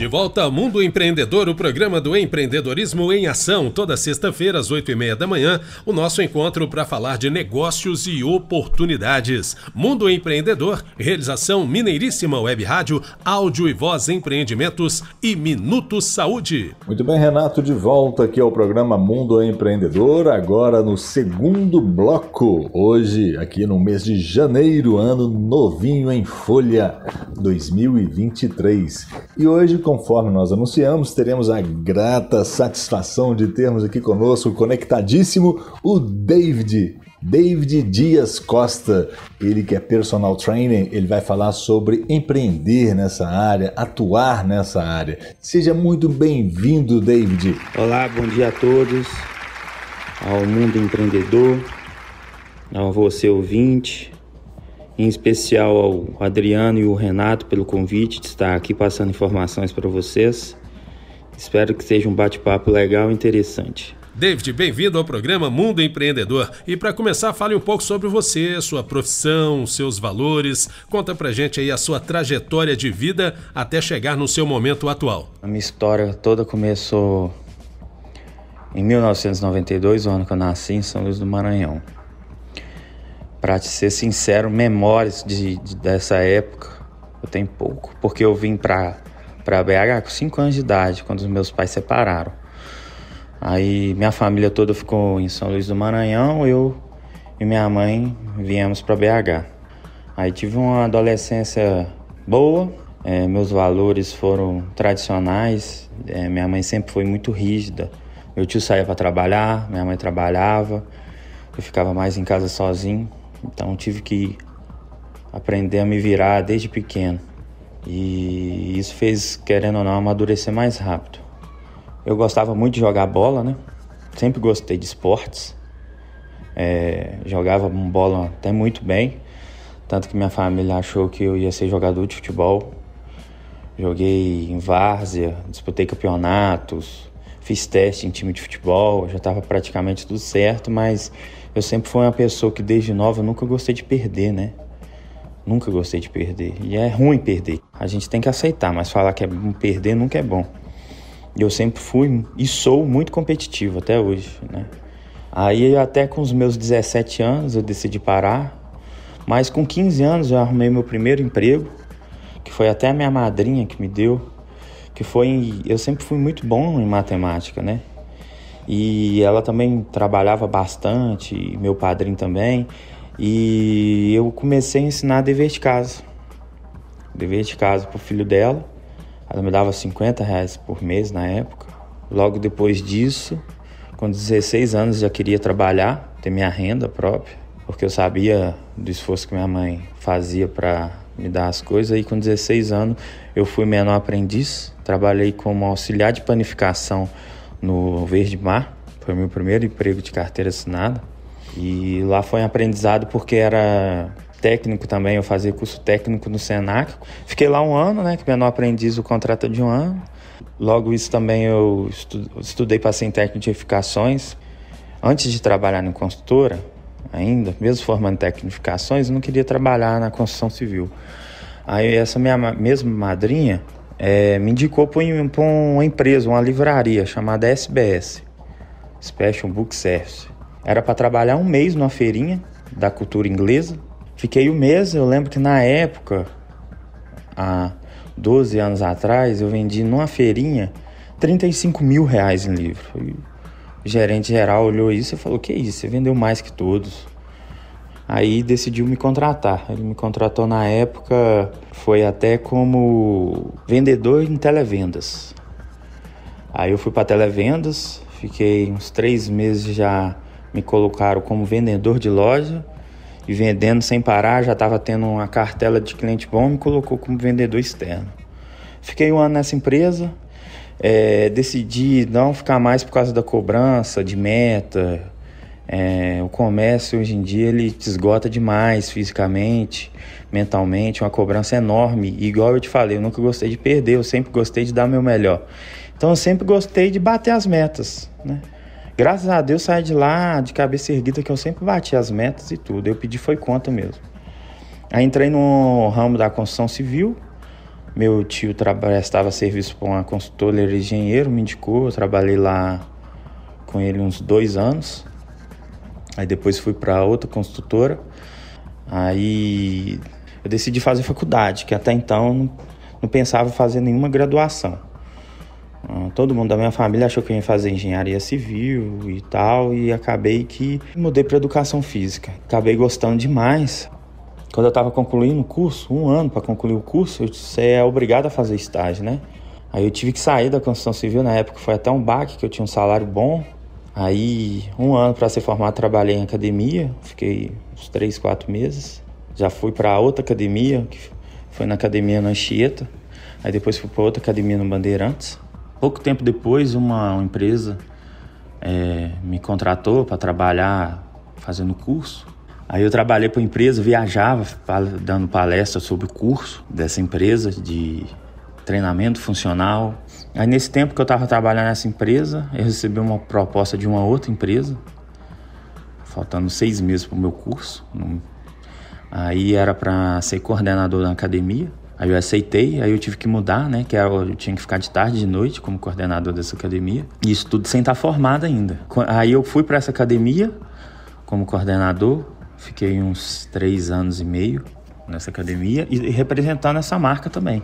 De volta ao Mundo Empreendedor, o programa do empreendedorismo em ação, toda sexta-feira às oito e meia da manhã, o nosso encontro para falar de negócios e oportunidades. Mundo Empreendedor, realização Mineiríssima Web Rádio, áudio e voz empreendimentos e Minuto Saúde. Muito bem, Renato, de volta aqui ao programa Mundo Empreendedor, agora no segundo bloco, hoje aqui no mês de janeiro, ano novinho em folha 2023. E hoje conforme nós anunciamos, teremos a grata satisfação de termos aqui conosco, conectadíssimo, o David. David Dias Costa, ele que é personal trainer, ele vai falar sobre empreender nessa área, atuar nessa área. Seja muito bem-vindo, David. Olá, bom dia a todos, ao mundo empreendedor, ao você ouvinte, em especial ao Adriano e o Renato pelo convite de estar aqui passando informações para vocês. Espero que seja um bate-papo legal e interessante. David, bem-vindo ao programa Mundo Empreendedor. E para começar, fale um pouco sobre você, sua profissão, seus valores. Conta pra gente aí a sua trajetória de vida até chegar no seu momento atual. A minha história toda começou em 1992, o ano que eu nasci em São Luís do Maranhão. Para te ser sincero, memórias de, de, dessa época eu tenho pouco, porque eu vim para BH com 5 anos de idade, quando os meus pais separaram. Aí minha família toda ficou em São Luís do Maranhão, eu e minha mãe viemos para BH. Aí tive uma adolescência boa, é, meus valores foram tradicionais, é, minha mãe sempre foi muito rígida. Meu tio saía para trabalhar, minha mãe trabalhava, eu ficava mais em casa sozinho. Então tive que aprender a me virar desde pequeno. E isso fez, querendo ou não, amadurecer mais rápido. Eu gostava muito de jogar bola, né? Sempre gostei de esportes. É, jogava bola até muito bem. Tanto que minha família achou que eu ia ser jogador de futebol. Joguei em várzea, disputei campeonatos, fiz teste em time de futebol, já estava praticamente tudo certo, mas eu sempre fui uma pessoa que desde nova nunca gostei de perder, né? Nunca gostei de perder. E é ruim perder. A gente tem que aceitar, mas falar que é perder nunca é bom. Eu sempre fui e sou muito competitivo até hoje, né? Aí até com os meus 17 anos eu decidi parar. Mas com 15 anos eu arrumei meu primeiro emprego, que foi até a minha madrinha que me deu, que foi eu sempre fui muito bom em matemática, né? E ela também trabalhava bastante, meu padrinho também. E eu comecei a ensinar dever de casa. Dever de casa pro filho dela. Ela me dava 50 reais por mês na época. Logo depois disso, com 16 anos, já queria trabalhar, ter minha renda própria, porque eu sabia do esforço que minha mãe fazia para me dar as coisas. E com 16 anos, eu fui menor aprendiz, trabalhei como auxiliar de panificação no Verde Mar. Foi meu primeiro emprego de carteira assinada. E lá foi um aprendizado porque era técnico também, eu fazia curso técnico no Senac. Fiquei lá um ano, né, que menor aprendiz o contrato é de um ano. Logo isso também eu estudei para ser técnico de edificações. Antes de trabalhar em construtora, ainda, mesmo formando tecnificações, eu não queria trabalhar na construção civil. Aí essa minha mesma madrinha, é, me indicou para uma empresa, uma livraria chamada SBS, Special Book Service. Era para trabalhar um mês numa feirinha da cultura inglesa. Fiquei um mês, eu lembro que na época, há 12 anos atrás, eu vendi numa feirinha 35 mil reais em livro. E o gerente geral olhou isso e falou: Que isso, você vendeu mais que todos. Aí decidiu me contratar. Ele me contratou na época, foi até como vendedor em televendas. Aí eu fui para televendas, fiquei uns três meses já me colocaram como vendedor de loja e vendendo sem parar, já estava tendo uma cartela de cliente bom, me colocou como vendedor externo. Fiquei um ano nessa empresa, é, decidi não ficar mais por causa da cobrança, de meta, é, o comércio hoje em dia ele te esgota demais fisicamente, mentalmente, uma cobrança enorme. E igual eu te falei, eu nunca gostei de perder, eu sempre gostei de dar meu melhor. Então eu sempre gostei de bater as metas, né? Graças a Deus saí de lá de cabeça erguida que eu sempre bati as metas e tudo. Eu pedi foi conta mesmo. Aí entrei no ramo da construção civil. Meu tio prestava serviço para uma consultora, ele era engenheiro, me indicou. Eu trabalhei lá com ele uns dois anos. Aí depois fui para outra construtora. Aí eu decidi fazer faculdade, que até então não, não pensava fazer nenhuma graduação. Ah, todo mundo da minha família achou que eu ia fazer engenharia civil e tal, e acabei que mudei para educação física. Acabei gostando demais. Quando eu estava concluindo o curso, um ano para concluir o curso, você é obrigado a fazer estágio, né? Aí eu tive que sair da construção civil, na época foi até um baque, que eu tinha um salário bom. Aí, um ano para ser formado, trabalhei em academia, fiquei uns três, quatro meses. Já fui para outra academia, que foi na academia na Anchieta. Aí depois fui para outra academia no Bandeirantes. Pouco tempo depois, uma, uma empresa é, me contratou para trabalhar fazendo curso. Aí eu trabalhei para a empresa, viajava dando palestra sobre o curso dessa empresa de treinamento funcional. Aí nesse tempo que eu estava trabalhando nessa empresa, eu recebi uma proposta de uma outra empresa, faltando seis meses para o meu curso. Aí era para ser coordenador da academia. Aí eu aceitei, aí eu tive que mudar, né? Que eu tinha que ficar de tarde e de noite como coordenador dessa academia. E isso tudo sem estar formado ainda. Aí eu fui para essa academia como coordenador, fiquei uns três anos e meio nessa academia e representando essa marca também.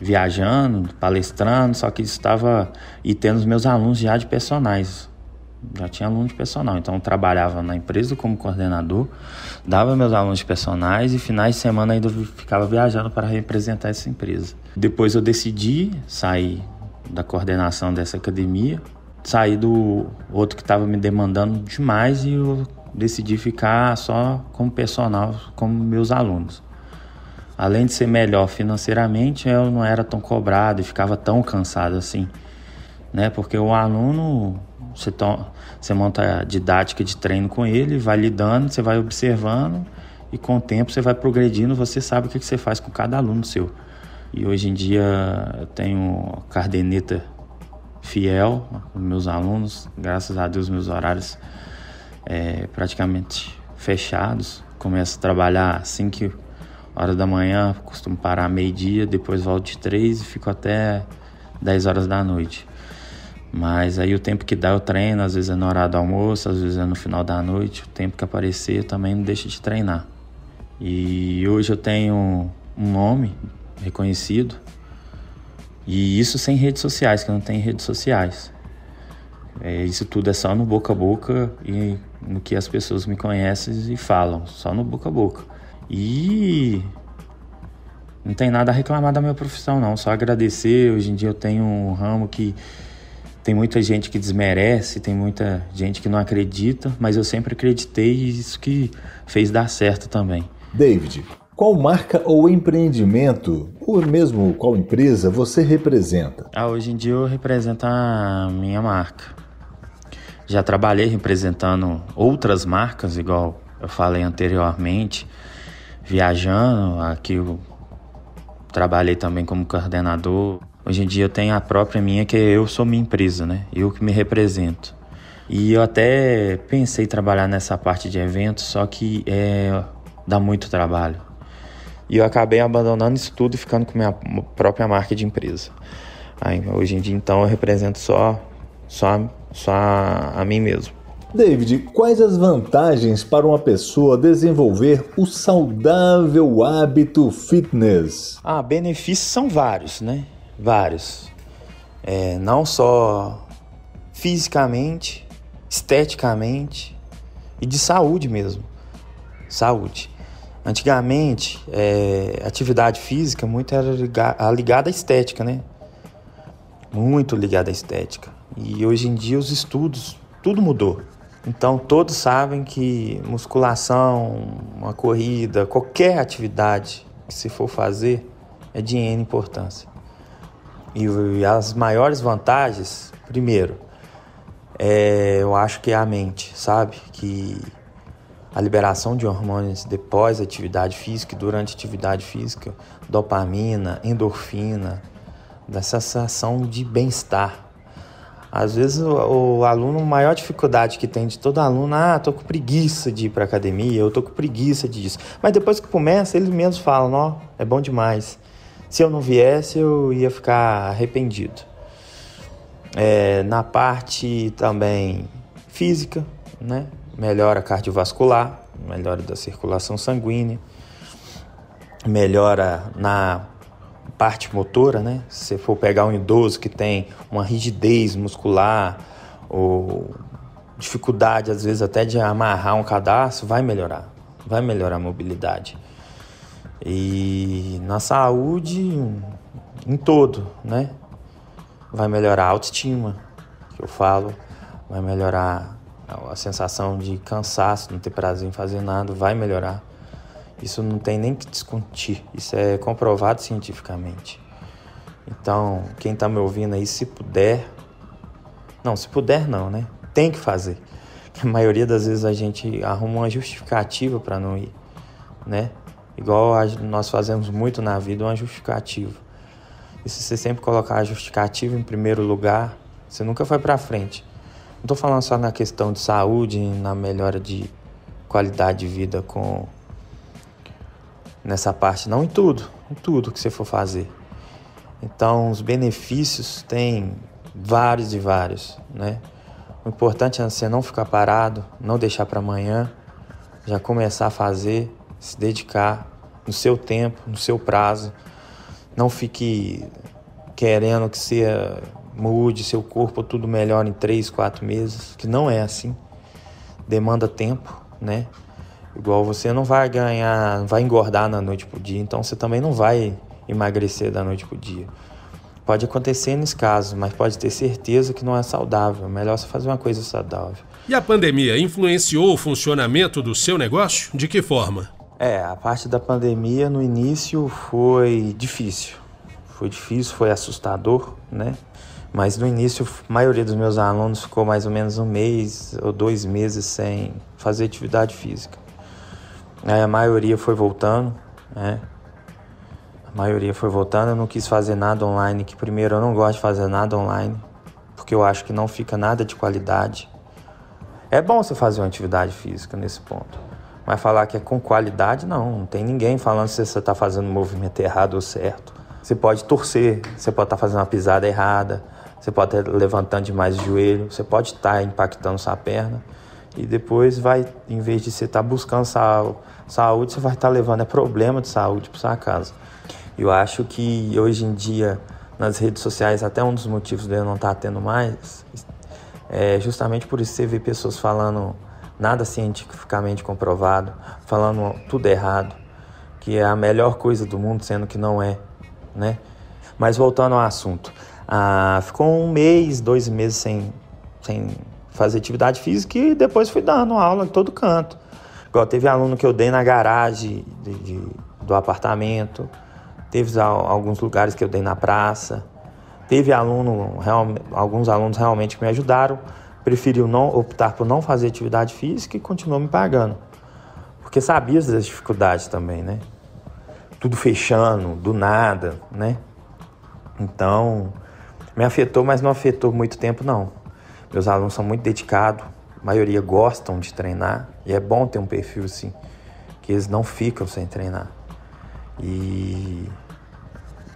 Viajando, palestrando, só que estava e tendo os meus alunos já de personagens já tinha aluno de personal, então eu trabalhava na empresa como coordenador, dava meus alunos de personagens e finais de semana ainda ficava viajando para representar essa empresa. Depois eu decidi sair da coordenação dessa academia, sair do outro que estava me demandando demais e eu decidi ficar só como personal, como meus alunos. Além de ser melhor financeiramente, eu não era tão cobrado e ficava tão cansado assim, né? Porque o aluno você, to, você monta a didática de treino com ele, vai lidando, você vai observando e com o tempo você vai progredindo, você sabe o que, que você faz com cada aluno seu. E hoje em dia eu tenho cardeneta fiel com meus alunos, graças a Deus meus horários é, praticamente fechados. Começo a trabalhar às 5 horas da manhã, costumo parar meio-dia, depois volto de 3 e fico até 10 horas da noite. Mas aí o tempo que dá eu treino, às vezes é na hora do almoço, às vezes é no final da noite. O tempo que aparecer eu também não deixo de treinar. E hoje eu tenho um nome reconhecido. E isso sem redes sociais, que eu não tenho redes sociais. É, isso tudo é só no boca a boca e no que as pessoas me conhecem e falam, só no boca a boca. E não tem nada a reclamar da minha profissão, não, só agradecer. Hoje em dia eu tenho um ramo que tem muita gente que desmerece, tem muita gente que não acredita, mas eu sempre acreditei e isso que fez dar certo também. David, qual marca ou empreendimento, ou mesmo qual empresa você representa? Ah, hoje em dia eu represento a minha marca. Já trabalhei representando outras marcas, igual eu falei anteriormente, viajando. Aqui eu trabalhei também como coordenador Hoje em dia eu tenho a própria minha, que eu sou minha empresa, né? Eu que me represento. E eu até pensei em trabalhar nessa parte de eventos, só que é, dá muito trabalho. E eu acabei abandonando isso tudo e ficando com minha própria marca de empresa. Aí, hoje em dia, então, eu represento só, só, só a, a mim mesmo. David, quais as vantagens para uma pessoa desenvolver o saudável hábito fitness? Ah, benefícios são vários, né? vários. É, não só fisicamente, esteticamente e de saúde mesmo. Saúde. Antigamente, é, atividade física muito era ligada à estética, né? Muito ligada à estética. E hoje em dia os estudos, tudo mudou. Então todos sabem que musculação, uma corrida, qualquer atividade que se for fazer é de N importância. E as maiores vantagens, primeiro, é, eu acho que é a mente, sabe? Que a liberação de hormônios depois da atividade física e durante a atividade física, dopamina, endorfina, da sensação de bem-estar. Às vezes o, o, aluno, a maior dificuldade que tem de todo aluno, ah, tô com preguiça de ir para academia, eu tô com preguiça disso. Mas depois que começa, eles mesmos falam, ó, é bom demais. Se eu não viesse, eu ia ficar arrependido. É, na parte também física, né? Melhora cardiovascular, melhora da circulação sanguínea, melhora na parte motora, né? Se for pegar um idoso que tem uma rigidez muscular ou dificuldade às vezes até de amarrar um cadastro, vai melhorar, vai melhorar a mobilidade. E na saúde em todo, né? Vai melhorar a autoestima, que eu falo, vai melhorar a sensação de cansaço, não ter prazer em fazer nada, vai melhorar. Isso não tem nem que discutir, isso é comprovado cientificamente. Então, quem está me ouvindo aí, se puder, não, se puder não, né? Tem que fazer. A maioria das vezes a gente arruma uma justificativa para não ir, né? Igual a, nós fazemos muito na vida, uma justificativa. E se você sempre colocar a justificativa em primeiro lugar, você nunca vai para frente. Não estou falando só na questão de saúde, na melhora de qualidade de vida com nessa parte, não em tudo, em tudo que você for fazer. Então, os benefícios tem vários e vários, né? O importante é você não ficar parado, não deixar para amanhã, já começar a fazer, se dedicar no seu tempo, no seu prazo. Não fique querendo que você mude seu corpo tudo melhor em três, quatro meses, que não é assim. Demanda tempo, né? Igual você não vai ganhar, vai engordar na noite pro dia, então você também não vai emagrecer da noite pro dia. Pode acontecer nesse caso, mas pode ter certeza que não é saudável. É melhor você fazer uma coisa saudável. E a pandemia influenciou o funcionamento do seu negócio? De que forma? É, a parte da pandemia no início foi difícil. Foi difícil, foi assustador, né? Mas no início, a maioria dos meus alunos ficou mais ou menos um mês ou dois meses sem fazer atividade física. Aí a maioria foi voltando, né? A maioria foi voltando. Eu não quis fazer nada online, que primeiro eu não gosto de fazer nada online, porque eu acho que não fica nada de qualidade. É bom você fazer uma atividade física nesse ponto. Mas falar que é com qualidade, não. Não tem ninguém falando se você está fazendo o movimento errado ou certo. Você pode torcer, você pode estar tá fazendo uma pisada errada, você pode estar levantando demais o joelho, você pode estar tá impactando sua perna e depois vai, em vez de você estar tá buscando saúde, você vai estar levando é problema de saúde para sua casa. Eu acho que hoje em dia nas redes sociais até um dos motivos de eu não estar tendo mais é justamente por isso você vê pessoas falando nada cientificamente comprovado, falando tudo errado, que é a melhor coisa do mundo, sendo que não é, né? Mas voltando ao assunto, ah, ficou um mês, dois meses sem, sem fazer atividade física e depois fui dando aula em todo canto. Igual teve aluno que eu dei na garagem de, de, do apartamento, teve alguns lugares que eu dei na praça, teve aluno, real, alguns alunos realmente que me ajudaram, preferiu não optar por não fazer atividade física e continuou me pagando. Porque sabia das dificuldades também, né? Tudo fechando, do nada, né? Então, me afetou, mas não afetou muito tempo, não. Meus alunos são muito dedicados, a maioria gostam de treinar e é bom ter um perfil assim, que eles não ficam sem treinar. E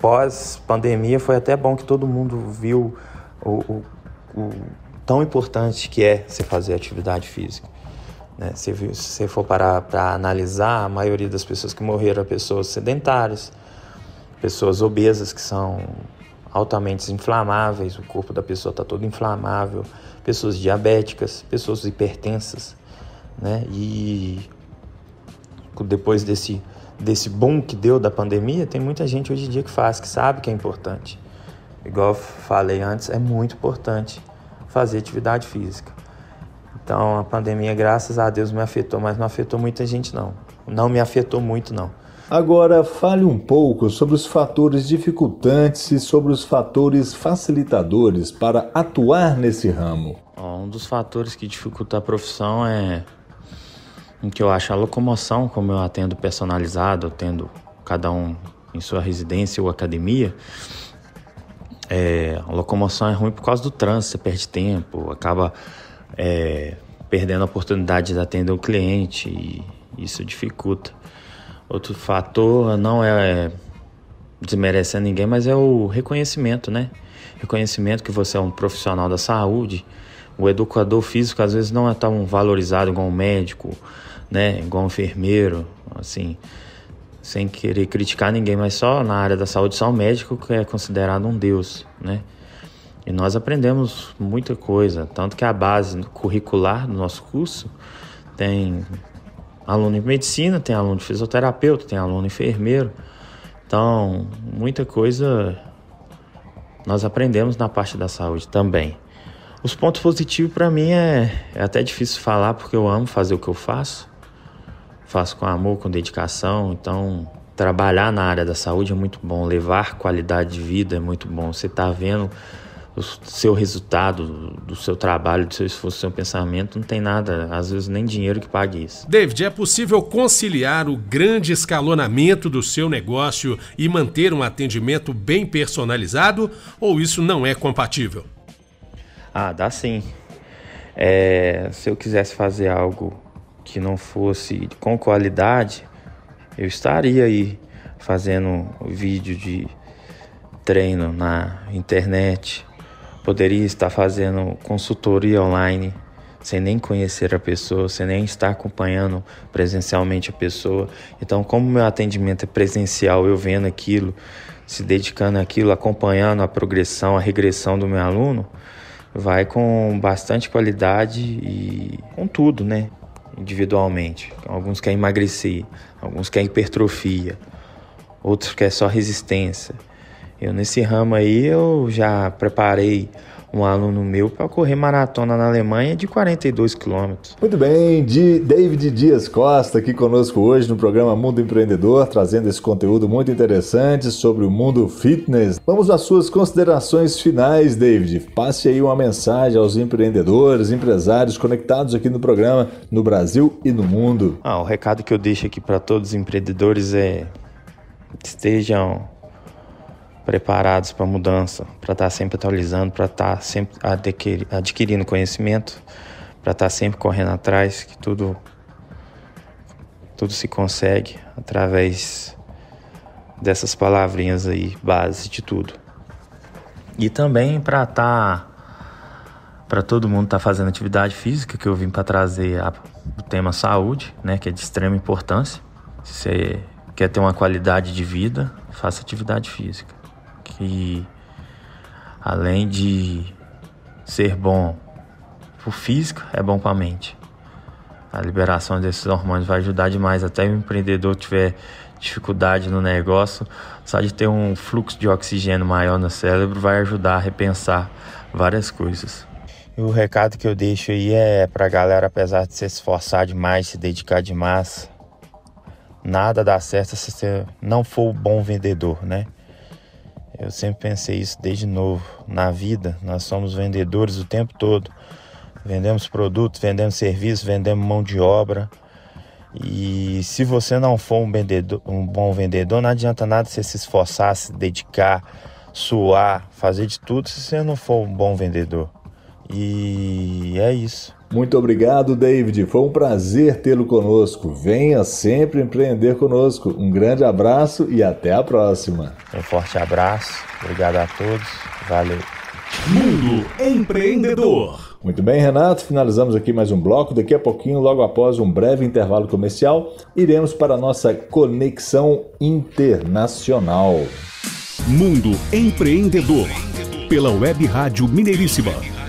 pós-pandemia foi até bom que todo mundo viu o, o, o, tão importante que é você fazer atividade física. Né? Se, você for parar para analisar, a maioria das pessoas que morreram eram pessoas sedentárias, pessoas obesas que são altamente inflamáveis, o corpo da pessoa está todo inflamável, pessoas diabéticas, pessoas hipertensas, né? E depois desse desse boom que deu da pandemia, tem muita gente hoje em dia que faz, que sabe que é importante. Igual eu falei antes, é muito importante fazer atividade física. Então a pandemia, graças a Deus, me afetou, mas não afetou muita gente não. Não me afetou muito não. Agora, fale um pouco sobre os fatores dificultantes e sobre os fatores facilitadores para atuar nesse ramo. Um dos fatores que dificulta a profissão é o que eu acho a locomoção, como eu atendo personalizado, tendo cada um em sua residência ou academia. É, a locomoção é ruim por causa do trânsito, você perde tempo, acaba é, perdendo a oportunidade de atender o cliente e isso dificulta. Outro fator não é desmerecer ninguém, mas é o reconhecimento, né? Reconhecimento que você é um profissional da saúde. O educador físico às vezes não é tão valorizado igual um médico, né? Igual um enfermeiro, assim, sem querer criticar ninguém, mas só na área da saúde só o médico que é considerado um deus, né? E nós aprendemos muita coisa, tanto que a base curricular do nosso curso tem aluno em medicina, tem aluno de fisioterapeuta, tem aluno enfermeiro. Então, muita coisa nós aprendemos na parte da saúde também. Os pontos positivos para mim é, é até difícil falar porque eu amo fazer o que eu faço. Faço com amor, com dedicação, então trabalhar na área da saúde é muito bom, levar qualidade de vida é muito bom. Você está vendo o seu resultado, do seu trabalho, do seu esforço, do seu pensamento, não tem nada, às vezes nem dinheiro que pague isso. David, é possível conciliar o grande escalonamento do seu negócio e manter um atendimento bem personalizado ou isso não é compatível? Ah, dá sim. É, se eu quisesse fazer algo que não fosse com qualidade, eu estaria aí fazendo vídeo de treino na internet, poderia estar fazendo consultoria online sem nem conhecer a pessoa, sem nem estar acompanhando presencialmente a pessoa. Então, como meu atendimento é presencial, eu vendo aquilo, se dedicando àquilo, acompanhando a progressão, a regressão do meu aluno, vai com bastante qualidade e com tudo, né? Individualmente. Alguns querem emagrecer, alguns querem hipertrofia, outros querem só resistência. Eu nesse ramo aí eu já preparei um aluno meu para correr maratona na Alemanha de 42 quilômetros. Muito bem, de David Dias Costa aqui conosco hoje no programa Mundo Empreendedor, trazendo esse conteúdo muito interessante sobre o mundo fitness. Vamos às suas considerações finais, David. Passe aí uma mensagem aos empreendedores, empresários conectados aqui no programa no Brasil e no mundo. Ah, o recado que eu deixo aqui para todos os empreendedores é estejam preparados para mudança, para estar tá sempre atualizando, para estar tá sempre adquirindo conhecimento, para estar tá sempre correndo atrás, que tudo tudo se consegue através dessas palavrinhas aí, base de tudo. E também para estar para todo mundo estar fazendo atividade física, que eu vim para trazer a, o tema saúde, né, que é de extrema importância. Se você quer ter uma qualidade de vida, faça atividade física que além de ser bom para o físico, é bom para a mente. A liberação desses hormônios vai ajudar demais. Até o empreendedor tiver dificuldade no negócio, só de ter um fluxo de oxigênio maior no cérebro vai ajudar a repensar várias coisas. E o recado que eu deixo aí é para a galera, apesar de se esforçar demais, se dedicar demais, nada dá certo se você não for um bom vendedor, né? Eu sempre pensei isso desde novo. Na vida, nós somos vendedores o tempo todo. Vendemos produtos, vendemos serviços, vendemos mão de obra. E se você não for um, vendedor, um bom vendedor, não adianta nada você se esforçar, se dedicar, suar, fazer de tudo se você não for um bom vendedor. E é isso. Muito obrigado, David. Foi um prazer tê-lo conosco. Venha sempre empreender conosco. Um grande abraço e até a próxima. Um forte abraço. Obrigado a todos. Valeu. Mundo Empreendedor. Muito bem, Renato. Finalizamos aqui mais um bloco. Daqui a pouquinho, logo após um breve intervalo comercial, iremos para a nossa conexão internacional. Mundo Empreendedor. Pela Web Rádio Mineiríssima